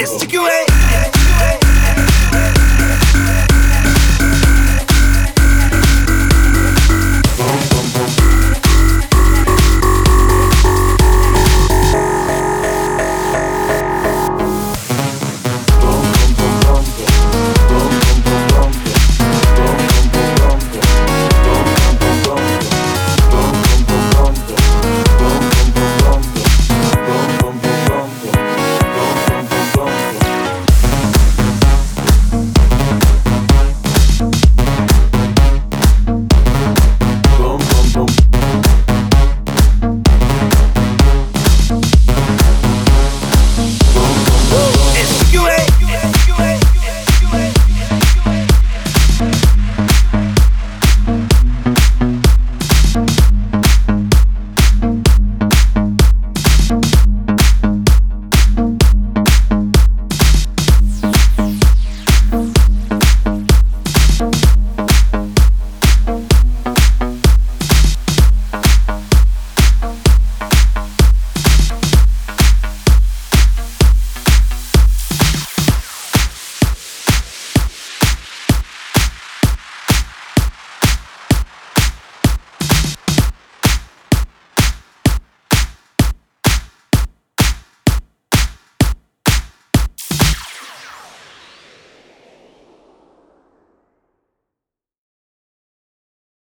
SQA